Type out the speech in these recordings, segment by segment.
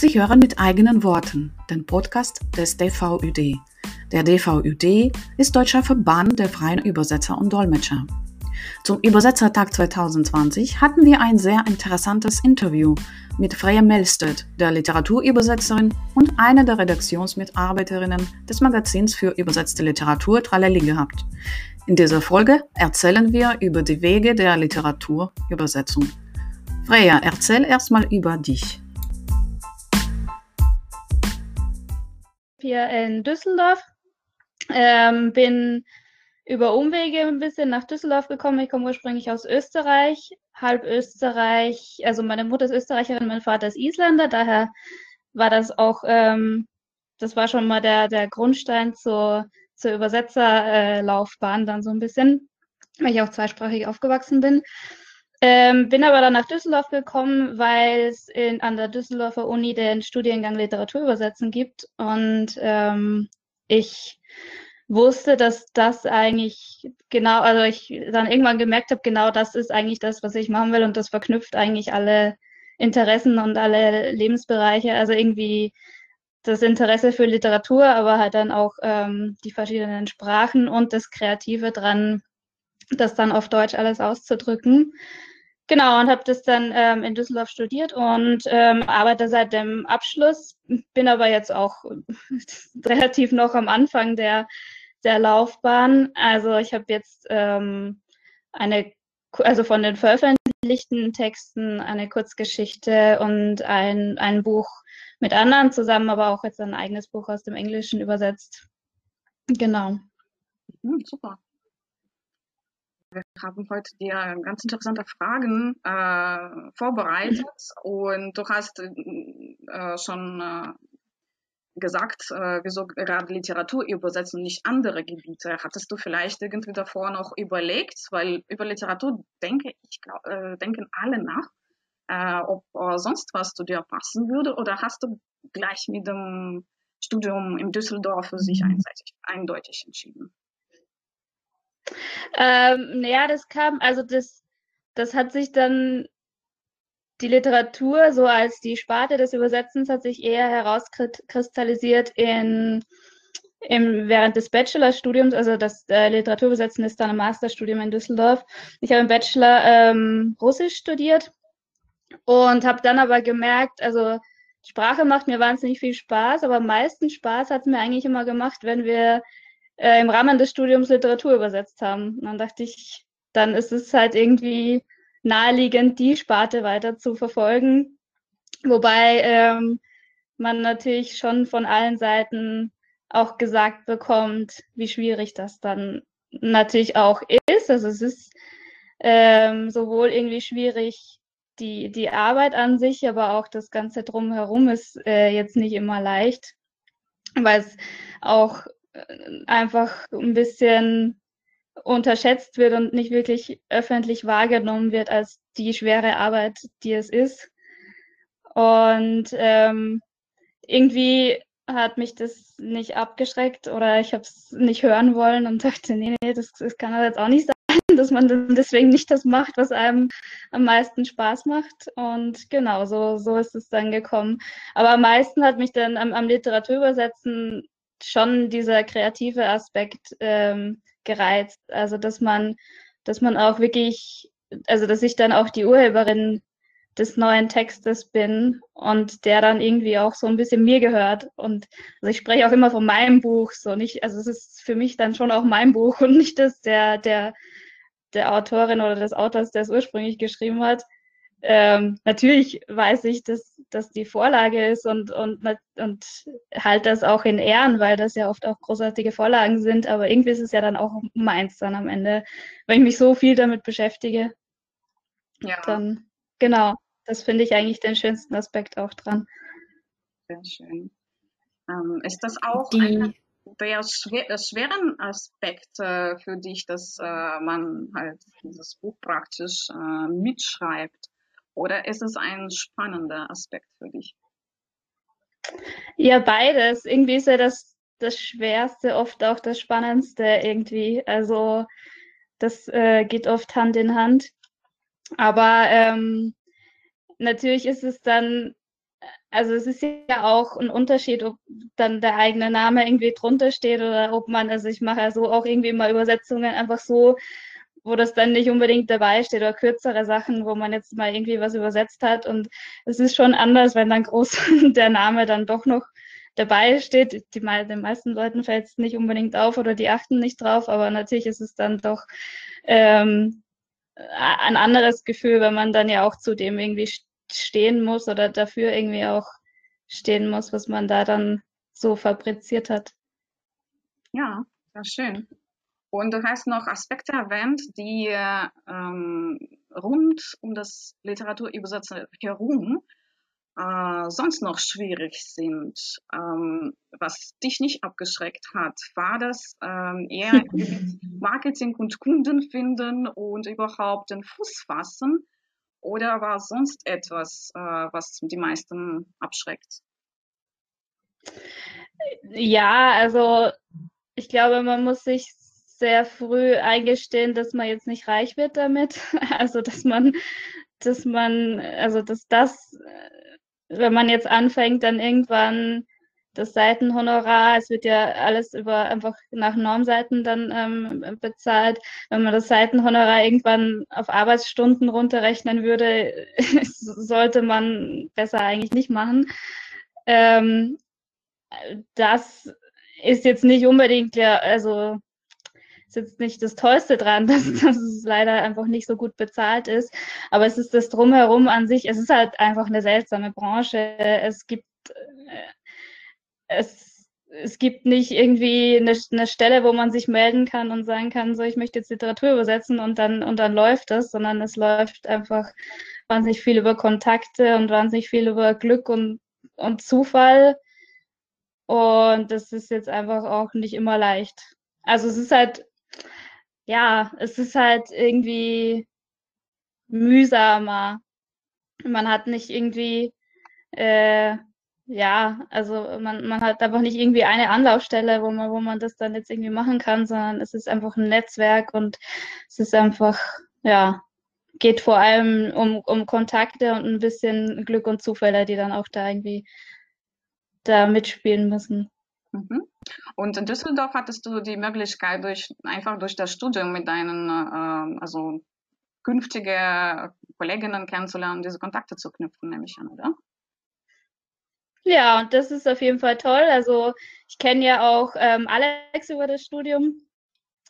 Sie hören mit eigenen Worten den Podcast des DVÜD. Der DVÜD ist Deutscher Verband der freien Übersetzer und Dolmetscher. Zum Übersetzertag 2020 hatten wir ein sehr interessantes Interview mit Freya Melstedt, der Literaturübersetzerin und einer der Redaktionsmitarbeiterinnen des Magazins für übersetzte Literatur Tralali gehabt. In dieser Folge erzählen wir über die Wege der Literaturübersetzung. Freya, erzähl erstmal über dich. Hier in Düsseldorf. Ähm, bin über Umwege ein bisschen nach Düsseldorf gekommen. Ich komme ursprünglich aus Österreich, halb Österreich. Also meine Mutter ist Österreicherin, mein Vater ist Isländer. Daher war das auch, ähm, das war schon mal der, der Grundstein zur, zur Übersetzerlaufbahn dann so ein bisschen, weil ich auch zweisprachig aufgewachsen bin. Ähm, bin aber dann nach Düsseldorf gekommen, weil es an der Düsseldorfer Uni den Studiengang Literaturübersetzen gibt. Und ähm, ich wusste, dass das eigentlich genau, also ich dann irgendwann gemerkt habe, genau das ist eigentlich das, was ich machen will. Und das verknüpft eigentlich alle Interessen und alle Lebensbereiche, also irgendwie das Interesse für Literatur, aber halt dann auch ähm, die verschiedenen Sprachen und das Kreative dran, das dann auf Deutsch alles auszudrücken. Genau, und habe das dann ähm, in Düsseldorf studiert und ähm, arbeite seit dem Abschluss, bin aber jetzt auch relativ noch am Anfang der der Laufbahn. Also ich habe jetzt ähm, eine, also von den veröffentlichten Texten eine Kurzgeschichte und ein, ein Buch mit anderen zusammen, aber auch jetzt ein eigenes Buch aus dem Englischen übersetzt. Genau. Mhm, super. Wir haben heute dir ganz interessante Fragen äh, vorbereitet und du hast äh, schon äh, gesagt, äh, wieso gerade Literatur übersetzen und nicht andere Gebiete. Hattest du vielleicht irgendwie davor noch überlegt, weil über Literatur denke ich, glaub, äh, denken alle nach, äh, ob äh, sonst was zu dir passen würde oder hast du gleich mit dem Studium in Düsseldorf für sich mhm. einseitig, eindeutig entschieden? Ähm, ja, das kam, also das, das hat sich dann die Literatur so als die Sparte des Übersetzens hat sich eher herauskristallisiert in, im, während des Bachelorstudiums, also das äh, Literaturübersetzen ist dann ein Masterstudium in Düsseldorf. Ich habe im Bachelor ähm, Russisch studiert und habe dann aber gemerkt, also Sprache macht mir wahnsinnig viel Spaß, aber am meisten Spaß hat es mir eigentlich immer gemacht, wenn wir äh, im Rahmen des Studiums Literatur übersetzt haben. Und dann dachte ich, dann ist es halt irgendwie naheliegend, die Sparte weiter zu verfolgen. Wobei ähm, man natürlich schon von allen Seiten auch gesagt bekommt, wie schwierig das dann natürlich auch ist. Also es ist ähm, sowohl irgendwie schwierig, die, die Arbeit an sich, aber auch das Ganze drumherum ist äh, jetzt nicht immer leicht, weil es auch einfach ein bisschen unterschätzt wird und nicht wirklich öffentlich wahrgenommen wird als die schwere Arbeit, die es ist. Und ähm, irgendwie hat mich das nicht abgeschreckt oder ich habe es nicht hören wollen und dachte, nee, nee, das, das kann aber jetzt auch nicht sein, dass man deswegen nicht das macht, was einem am meisten Spaß macht. Und genau, so, so ist es dann gekommen. Aber am meisten hat mich dann am, am Literaturübersetzen schon dieser kreative Aspekt ähm, gereizt. Also dass man, dass man auch wirklich, also dass ich dann auch die Urheberin des neuen Textes bin und der dann irgendwie auch so ein bisschen mir gehört. Und also ich spreche auch immer von meinem Buch, so nicht, also es ist für mich dann schon auch mein Buch und nicht das der, der, der Autorin oder des Autors, der es ursprünglich geschrieben hat ähm, natürlich weiß ich, dass das die Vorlage ist und, und, und halt das auch in Ehren, weil das ja oft auch großartige Vorlagen sind, aber irgendwie ist es ja dann auch meins dann am Ende, weil ich mich so viel damit beschäftige. Ja. Dann, genau, das finde ich eigentlich den schönsten Aspekt auch dran. Sehr schön. Ähm, ist das auch die, einer der schwer, schweren Aspekt äh, für dich, dass äh, man halt dieses Buch praktisch äh, mitschreibt? Oder ist es ein spannender Aspekt für dich? Ja, beides. Irgendwie ist ja das, das Schwerste oft auch das Spannendste irgendwie. Also das äh, geht oft Hand in Hand. Aber ähm, natürlich ist es dann also es ist ja auch ein Unterschied, ob dann der eigene Name irgendwie drunter steht oder ob man, also ich mache ja so auch irgendwie mal Übersetzungen einfach so, wo das dann nicht unbedingt dabei steht oder kürzere Sachen, wo man jetzt mal irgendwie was übersetzt hat. Und es ist schon anders, wenn dann groß der Name dann doch noch dabei steht. Die, den meisten Leuten fällt es nicht unbedingt auf oder die achten nicht drauf, aber natürlich ist es dann doch ähm, ein anderes Gefühl, wenn man dann ja auch zu dem irgendwie stehen muss oder dafür irgendwie auch stehen muss, was man da dann so fabriziert hat. Ja, sehr schön. Und du hast noch Aspekte erwähnt, die ähm, rund um das Literaturübersetzen herum äh, sonst noch schwierig sind. Ähm, was dich nicht abgeschreckt hat, war das ähm, eher Marketing und Kunden finden und überhaupt den Fuß fassen oder war sonst etwas, äh, was die meisten abschreckt? Ja, also ich glaube, man muss sich sehr früh eingestehen, dass man jetzt nicht reich wird damit. Also dass man, dass man, also dass das, wenn man jetzt anfängt, dann irgendwann das Seitenhonorar, es wird ja alles über einfach nach Normseiten dann ähm, bezahlt. Wenn man das Seitenhonorar irgendwann auf Arbeitsstunden runterrechnen würde, sollte man besser eigentlich nicht machen. Ähm, das ist jetzt nicht unbedingt ja, also ist jetzt nicht das Tollste dran, dass, dass es leider einfach nicht so gut bezahlt ist. Aber es ist das Drumherum an sich, es ist halt einfach eine seltsame Branche. Es gibt äh, es, es gibt nicht irgendwie eine, eine Stelle, wo man sich melden kann und sagen kann, so ich möchte jetzt Literatur übersetzen und dann und dann läuft es, sondern es läuft einfach wahnsinnig viel über Kontakte und wahnsinnig viel über Glück und, und Zufall. Und das ist jetzt einfach auch nicht immer leicht. Also es ist halt, ja, es ist halt irgendwie mühsamer. Man hat nicht irgendwie äh, ja, also man, man hat einfach nicht irgendwie eine Anlaufstelle, wo man, wo man das dann jetzt irgendwie machen kann, sondern es ist einfach ein Netzwerk und es ist einfach, ja, geht vor allem um, um Kontakte und ein bisschen Glück und Zufälle, die dann auch da irgendwie da mitspielen müssen. Mhm. Und in Düsseldorf hattest du die Möglichkeit, durch, einfach durch das Studium mit deinen, äh, also künftige Kolleginnen kennenzulernen, diese Kontakte zu knüpfen, nehme ich an, oder? Ja, und das ist auf jeden Fall toll. Also ich kenne ja auch ähm, Alex über das Studium.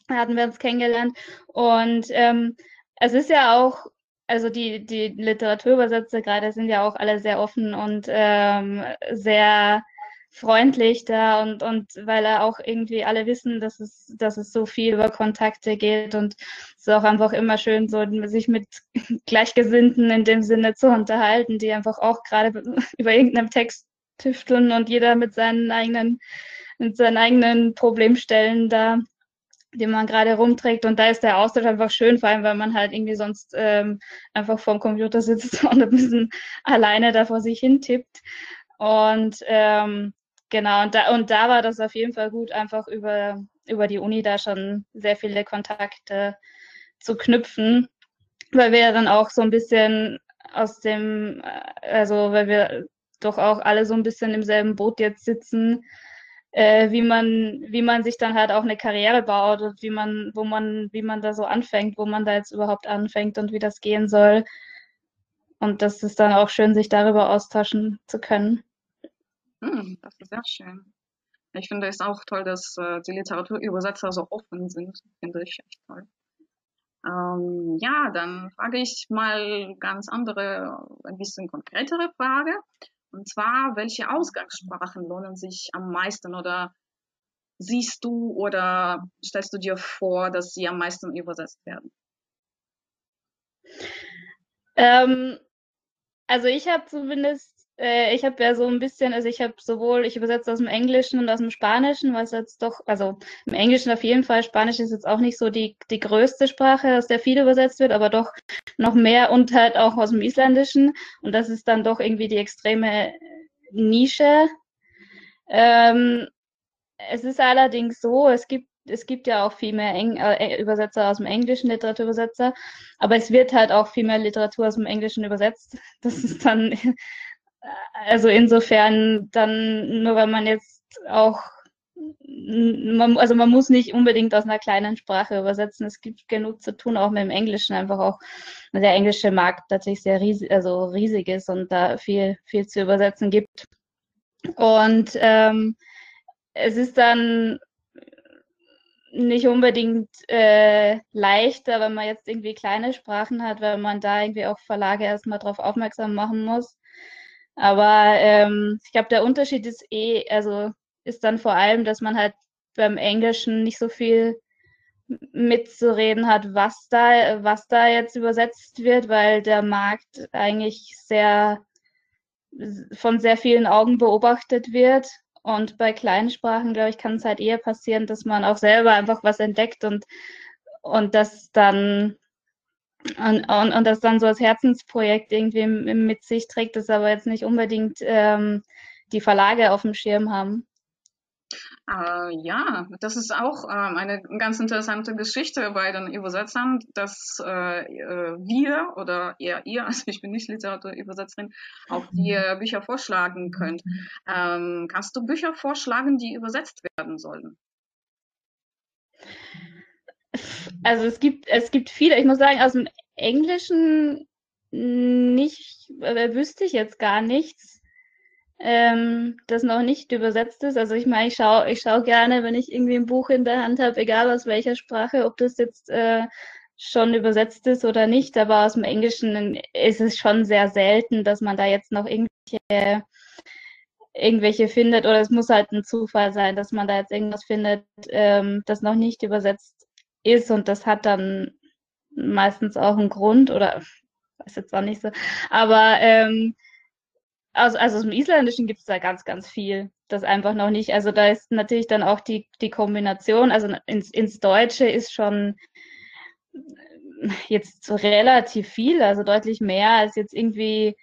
Da hatten wir uns kennengelernt. Und ähm, es ist ja auch, also die, die Literaturübersetzer gerade sind ja auch alle sehr offen und ähm, sehr freundlich da und, und weil er auch irgendwie alle wissen, dass es, dass es so viel über Kontakte geht und es ist auch einfach immer schön, so sich mit Gleichgesinnten in dem Sinne zu unterhalten, die einfach auch gerade über irgendeinem Text tüfteln und jeder mit seinen eigenen, mit seinen eigenen Problemstellen da, die man gerade rumträgt. Und da ist der Austausch einfach schön, vor allem, weil man halt irgendwie sonst ähm, einfach vorm Computer sitzt und ein bisschen alleine da vor sich hin tippt. Und ähm, genau, und da, und da war das auf jeden Fall gut, einfach über, über die Uni da schon sehr viele Kontakte zu knüpfen, weil wir ja dann auch so ein bisschen aus dem, äh, also weil wir doch auch alle so ein bisschen im selben Boot jetzt sitzen, äh, wie man, wie man sich dann halt auch eine Karriere baut und wie man, wo man, wie man da so anfängt, wo man da jetzt überhaupt anfängt und wie das gehen soll. Und das ist dann auch schön, sich darüber austauschen zu können. Hm, das ist sehr schön. Ich finde es auch toll, dass äh, die Literaturübersetzer so offen sind. Finde ich echt toll. Ähm, ja, dann frage ich mal ganz andere, ein bisschen konkretere Frage. Und zwar, welche Ausgangssprachen lohnen sich am meisten oder siehst du oder stellst du dir vor, dass sie am meisten übersetzt werden? Ähm, also ich habe zumindest äh, ich habe ja so ein bisschen, also ich habe sowohl, ich übersetze aus dem Englischen und aus dem Spanischen, was jetzt doch, also im Englischen auf jeden Fall, Spanisch ist jetzt auch nicht so die, die größte Sprache, aus der viel übersetzt wird, aber doch noch mehr und halt auch aus dem Isländischen. Und das ist dann doch irgendwie die extreme Nische. Ähm, es ist allerdings so, es gibt es gibt ja auch viel mehr Eng äh, Übersetzer aus dem Englischen, Literaturübersetzer, aber es wird halt auch viel mehr Literatur aus dem Englischen übersetzt. Das ist dann also insofern dann, nur wenn man jetzt auch, man, also man muss nicht unbedingt aus einer kleinen Sprache übersetzen. Es gibt genug zu tun, auch mit dem Englischen, einfach auch, der englische Markt natürlich sehr riesig, also riesig ist und da viel, viel zu übersetzen gibt. Und ähm, es ist dann nicht unbedingt äh, leichter, wenn man jetzt irgendwie kleine Sprachen hat, weil man da irgendwie auch Verlage erstmal drauf aufmerksam machen muss. Aber ähm, ich glaube, der Unterschied ist eh, also ist dann vor allem, dass man halt beim Englischen nicht so viel mitzureden hat, was da, was da jetzt übersetzt wird, weil der Markt eigentlich sehr von sehr vielen Augen beobachtet wird. Und bei kleinen Sprachen, glaube ich, kann es halt eher passieren, dass man auch selber einfach was entdeckt und, und das dann und, und, und das dann so als Herzensprojekt irgendwie mit sich trägt, das aber jetzt nicht unbedingt ähm, die Verlage auf dem Schirm haben. Äh, ja, das ist auch ähm, eine ganz interessante Geschichte bei den Übersetzern, dass äh, äh wir oder eher ihr, also ich bin nicht Literaturübersetzerin, auch die äh, Bücher vorschlagen könnt. Ähm, kannst du Bücher vorschlagen, die übersetzt werden sollen? Also es gibt, es gibt viele, ich muss sagen, aus dem Englischen nicht, äh, wüsste ich jetzt gar nichts ähm, das noch nicht übersetzt ist. Also ich meine, ich schaue ich schau gerne, wenn ich irgendwie ein Buch in der Hand habe, egal aus welcher Sprache, ob das jetzt äh, schon übersetzt ist oder nicht, aber aus dem Englischen ist es schon sehr selten, dass man da jetzt noch irgendwelche, irgendwelche findet. Oder es muss halt ein Zufall sein, dass man da jetzt irgendwas findet, ähm, das noch nicht übersetzt ist und das hat dann meistens auch einen Grund oder weiß jetzt auch nicht so, aber ähm, also, also aus dem Isländischen gibt es da ganz, ganz viel. Das einfach noch nicht. Also da ist natürlich dann auch die, die Kombination, also ins, ins Deutsche ist schon jetzt relativ viel, also deutlich mehr als jetzt irgendwie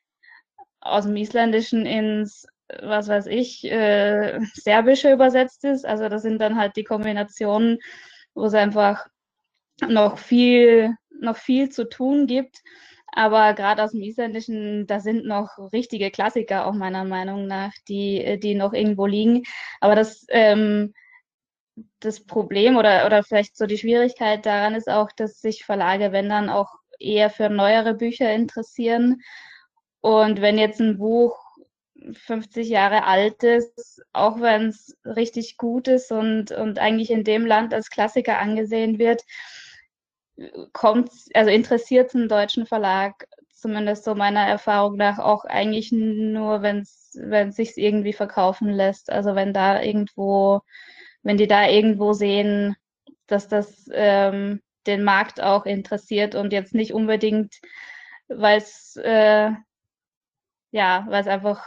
aus dem Isländischen ins, was weiß ich, äh, Serbische übersetzt ist. Also das sind dann halt die Kombinationen, wo es einfach noch viel, noch viel zu tun gibt. Aber gerade aus dem Isländischen, da sind noch richtige Klassiker, auch meiner Meinung nach, die, die noch irgendwo liegen. Aber das, ähm, das Problem oder, oder vielleicht so die Schwierigkeit daran ist auch, dass sich Verlage, wenn dann auch eher für neuere Bücher interessieren. Und wenn jetzt ein Buch 50 Jahre alt ist, auch wenn es richtig gut ist und, und eigentlich in dem Land als Klassiker angesehen wird, kommt, also interessiert einen deutschen Verlag, zumindest so meiner Erfahrung nach, auch eigentlich nur, wenn es sich irgendwie verkaufen lässt. Also wenn da irgendwo, wenn die da irgendwo sehen, dass das ähm, den Markt auch interessiert und jetzt nicht unbedingt, weil es äh, ja, weil es einfach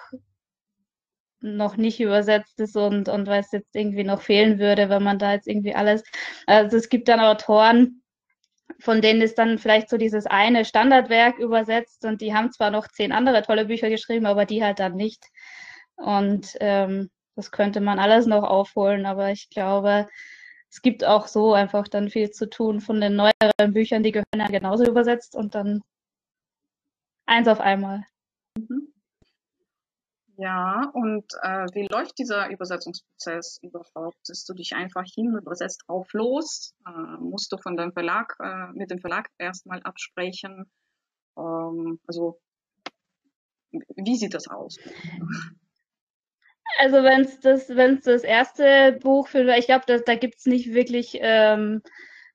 noch nicht übersetzt ist und, und es jetzt irgendwie noch fehlen würde, wenn man da jetzt irgendwie alles. Also es gibt dann Autoren, von denen ist dann vielleicht so dieses eine Standardwerk übersetzt und die haben zwar noch zehn andere tolle Bücher geschrieben, aber die halt dann nicht. Und ähm, das könnte man alles noch aufholen, aber ich glaube, es gibt auch so einfach dann viel zu tun von den neueren Büchern, die gehören ja genauso übersetzt und dann eins auf einmal. Ja, und äh, wie läuft dieser Übersetzungsprozess überhaupt? Setzt du dich einfach hin, übersetzt drauf los? Äh, musst du von deinem Verlag, äh, mit dem Verlag erstmal absprechen? Ähm, also, wie sieht das aus? Also wenn es das, wenn's das erste Buch für, ich glaube, da gibt es nicht wirklich ähm,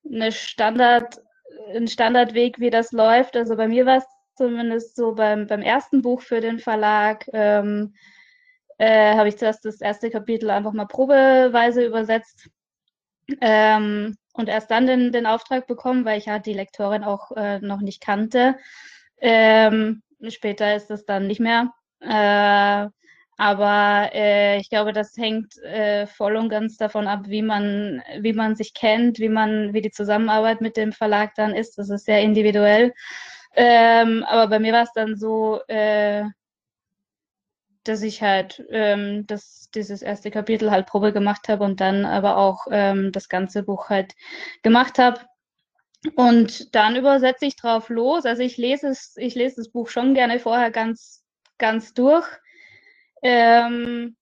eine Standard, einen Standardweg, wie das läuft. Also bei mir war es zumindest so beim, beim ersten Buch für den Verlag, ähm, äh, habe ich zuerst das erste Kapitel einfach mal probeweise übersetzt ähm, und erst dann den, den Auftrag bekommen, weil ich ja die Lektorin auch äh, noch nicht kannte. Ähm, später ist es dann nicht mehr. Äh, aber äh, ich glaube, das hängt äh, voll und ganz davon ab, wie man, wie man sich kennt, wie man, wie die Zusammenarbeit mit dem Verlag dann ist. Das ist sehr individuell. Ähm, aber bei mir war es dann so, äh, dass ich halt ähm, das, dieses erste Kapitel halt Probe gemacht habe und dann aber auch ähm, das ganze Buch halt gemacht habe. Und dann übersetze ich drauf los. Also ich lese es, ich lese das Buch schon gerne vorher ganz, ganz durch. Ähm,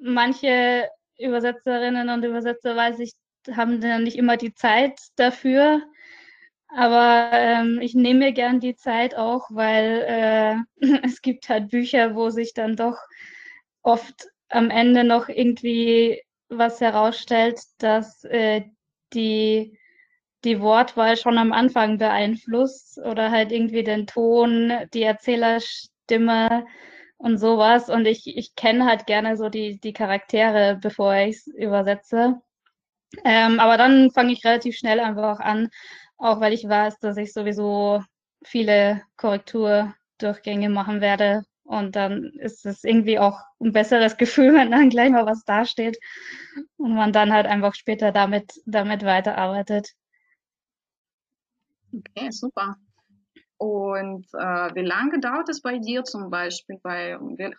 manche Übersetzerinnen und Übersetzer, weiß ich, haben dann nicht immer die Zeit dafür. Aber ähm, ich nehme mir gern die Zeit auch, weil äh, es gibt halt Bücher, wo sich dann doch oft am Ende noch irgendwie was herausstellt, dass äh, die, die Wortwahl schon am Anfang beeinflusst oder halt irgendwie den Ton, die Erzählerstimme und sowas. Und ich, ich kenne halt gerne so die, die Charaktere, bevor ich es übersetze. Ähm, aber dann fange ich relativ schnell einfach an, auch weil ich weiß, dass ich sowieso viele Korrekturdurchgänge machen werde. Und dann ist es irgendwie auch ein besseres Gefühl, wenn dann gleich mal was dasteht und man dann halt einfach später damit, damit weiterarbeitet. Okay, super. Und äh, wie lange dauert es bei dir zum Beispiel? Bei, wie,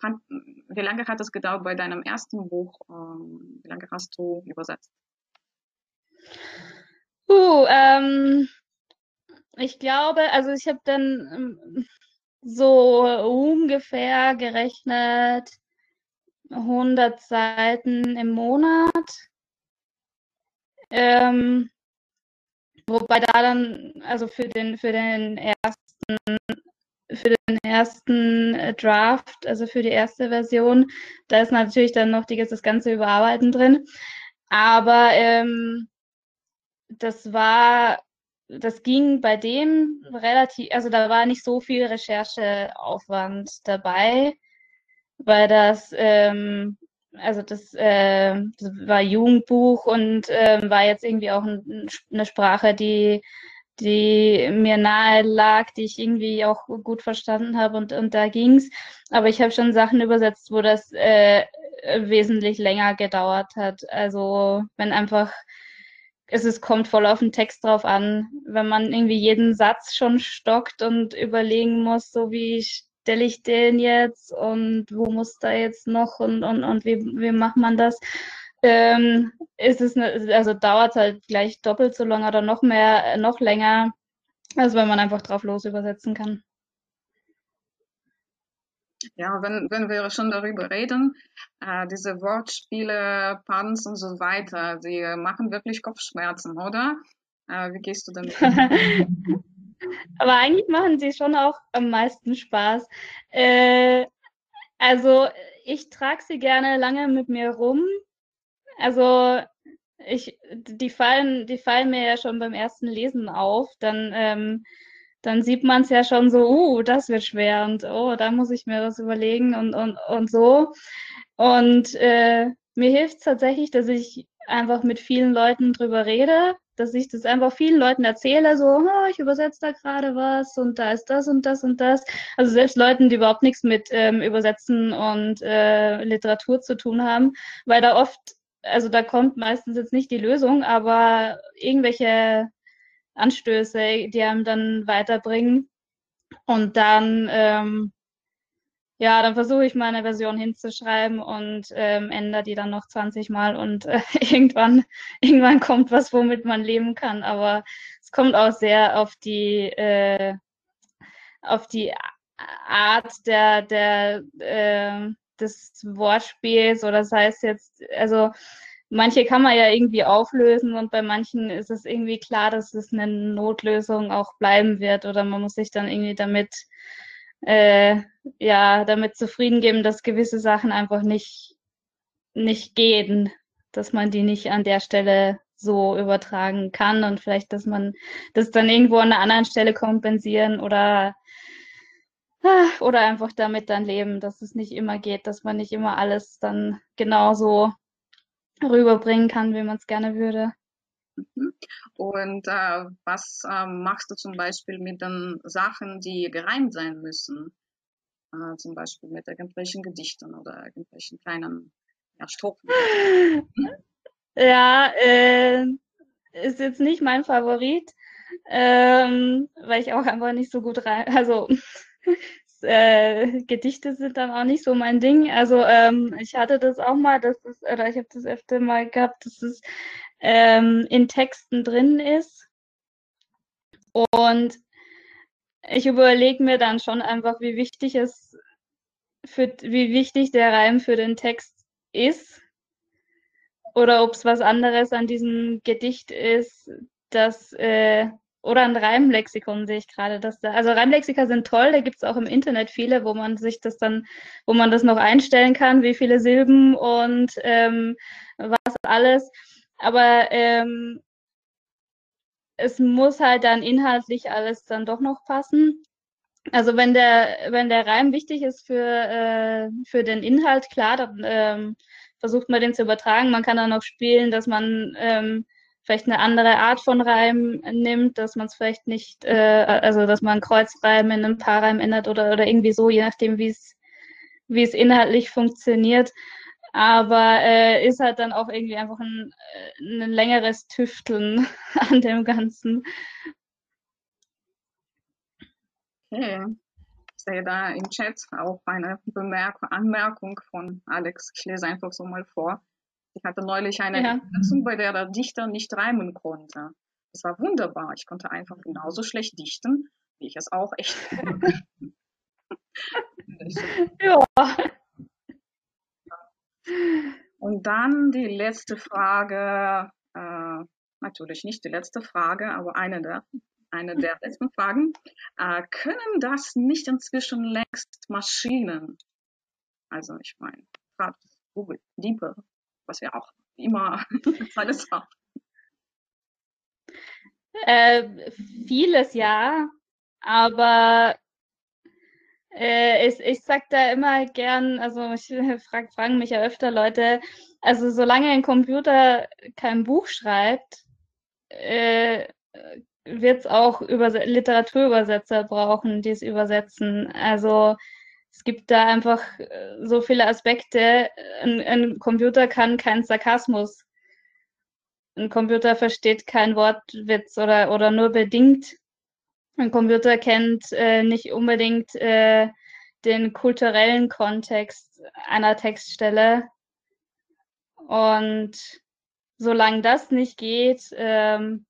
wie lange hat es gedauert bei deinem ersten Buch? Ähm, wie lange hast du übersetzt? Uh, ähm, ich glaube, also ich habe dann ähm, so ungefähr gerechnet 100 Seiten im Monat. Ähm, wobei da dann, also für den, für den ersten, für den ersten Draft, also für die erste Version, da ist natürlich dann noch die, das ganze Überarbeiten drin. Aber ähm, das war, das ging bei dem relativ, also da war nicht so viel Rechercheaufwand dabei, weil das, ähm, also das, äh, das war Jugendbuch und äh, war jetzt irgendwie auch ein, eine Sprache, die die mir nahe lag, die ich irgendwie auch gut verstanden habe und, und da ging's. Aber ich habe schon Sachen übersetzt, wo das äh, wesentlich länger gedauert hat. Also wenn einfach es ist, kommt voll auf den Text drauf an. Wenn man irgendwie jeden Satz schon stockt und überlegen muss, so wie stelle ich den jetzt und wo muss da jetzt noch und, und, und wie, wie macht man das? Ähm, ist es ne, also dauert halt gleich doppelt so lange oder noch mehr, noch länger, als wenn man einfach drauf los übersetzen kann. Ja, wenn, wenn wir schon darüber reden, äh, diese Wortspiele, Puns und so weiter, die machen wirklich Kopfschmerzen, oder? Äh, wie gehst du damit? Aber eigentlich machen sie schon auch am meisten Spaß. Äh, also ich trage sie gerne lange mit mir rum. Also ich, die fallen, die fallen mir ja schon beim ersten Lesen auf. Dann ähm, dann sieht man es ja schon so, uh, das wird schwer und oh, da muss ich mir was überlegen und, und, und so. Und äh, mir hilft es tatsächlich, dass ich einfach mit vielen Leuten drüber rede, dass ich das einfach vielen Leuten erzähle, so, oh, ich übersetze da gerade was und da ist das und das und das. Also selbst Leuten, die überhaupt nichts mit ähm, Übersetzen und äh, Literatur zu tun haben, weil da oft, also da kommt meistens jetzt nicht die Lösung, aber irgendwelche Anstöße, die einem dann weiterbringen. Und dann, ähm, ja, dann versuche ich meine Version hinzuschreiben und ähm, ändere die dann noch 20 Mal und äh, irgendwann, irgendwann kommt was, womit man leben kann. Aber es kommt auch sehr auf die, äh, auf die Art der, der, äh, des Wortspiels oder das heißt jetzt, also manche kann man ja irgendwie auflösen und bei manchen ist es irgendwie klar, dass es eine Notlösung auch bleiben wird oder man muss sich dann irgendwie damit äh, ja damit zufrieden geben, dass gewisse Sachen einfach nicht nicht gehen, dass man die nicht an der Stelle so übertragen kann und vielleicht, dass man das dann irgendwo an einer anderen Stelle kompensieren oder ah, oder einfach damit dann leben, dass es nicht immer geht, dass man nicht immer alles dann genauso rüberbringen kann, wie man es gerne würde. Mhm. Und äh, was äh, machst du zum Beispiel mit den Sachen, die gereimt sein müssen? Äh, zum Beispiel mit irgendwelchen Gedichten oder irgendwelchen kleinen ja, Strophen. Ja, äh, ist jetzt nicht mein Favorit, ähm, weil ich auch einfach nicht so gut rein, also äh, Gedichte sind dann auch nicht so mein Ding. Also ähm, ich hatte das auch mal, dass es, oder ich habe das öfter mal gehabt, dass es ähm, in Texten drin ist. Und ich überlege mir dann schon einfach, wie wichtig es für, wie wichtig der Reim für den Text ist oder ob es was anderes an diesem Gedicht ist, das äh, oder ein Reimlexikon sehe ich gerade, dass da, also Reimlexika sind toll, da gibt es auch im Internet viele, wo man sich das dann, wo man das noch einstellen kann, wie viele Silben und ähm, was alles. Aber ähm, es muss halt dann inhaltlich alles dann doch noch passen. Also wenn der, wenn der Reim wichtig ist für, äh, für den Inhalt, klar, dann ähm, versucht man den zu übertragen. Man kann dann auch spielen, dass man ähm, vielleicht eine andere Art von Reim nimmt, dass man es vielleicht nicht, äh, also dass man Kreuzreim in einem Paarreim ändert oder, oder irgendwie so, je nachdem, wie es wie es inhaltlich funktioniert. Aber äh, ist halt dann auch irgendwie einfach ein, äh, ein längeres Tüfteln an dem Ganzen. Okay. Ich sehe da im Chat auch eine Bemerk Anmerkung von Alex. Ich lese einfach so mal vor. Ich hatte neulich eine Ja. Sitzung, bei der der Dichter nicht reimen konnte. Das war wunderbar. Ich konnte einfach genauso schlecht dichten, wie ich es auch echt Ja. Und dann die letzte Frage, äh, natürlich nicht die letzte Frage, aber eine der, eine der letzten Fragen. Äh, können das nicht inzwischen längst Maschinen? Also ich meine, gerade Google, Liebe, was wir auch immer alles haben. Äh, vieles ja, aber äh, ich, ich sag da immer gern, also ich frag, fragen mich ja öfter Leute, also solange ein Computer kein Buch schreibt, äh, wird es auch Überse Literaturübersetzer brauchen, die es übersetzen. Also es gibt da einfach äh, so viele Aspekte. Ein, ein Computer kann keinen Sarkasmus. Ein Computer versteht keinen Wortwitz oder, oder nur bedingt. Ein Computer kennt äh, nicht unbedingt äh, den kulturellen Kontext einer Textstelle. Und solange das nicht geht, ähm,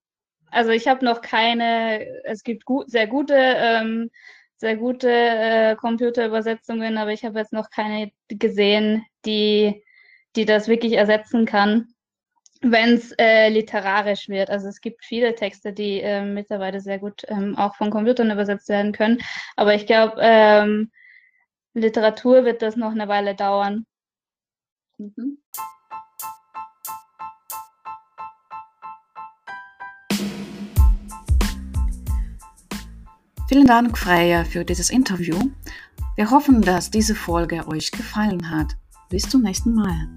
also ich habe noch keine, es gibt gut, sehr gute, ähm, sehr gute äh, Computerübersetzungen, aber ich habe jetzt noch keine gesehen, die, die das wirklich ersetzen kann wenn es äh, literarisch wird. Also es gibt viele Texte, die äh, mittlerweile sehr gut ähm, auch von Computern übersetzt werden können. Aber ich glaube, ähm, Literatur wird das noch eine Weile dauern. Mhm. Vielen Dank, Freya, für dieses Interview. Wir hoffen, dass diese Folge euch gefallen hat. Bis zum nächsten Mal.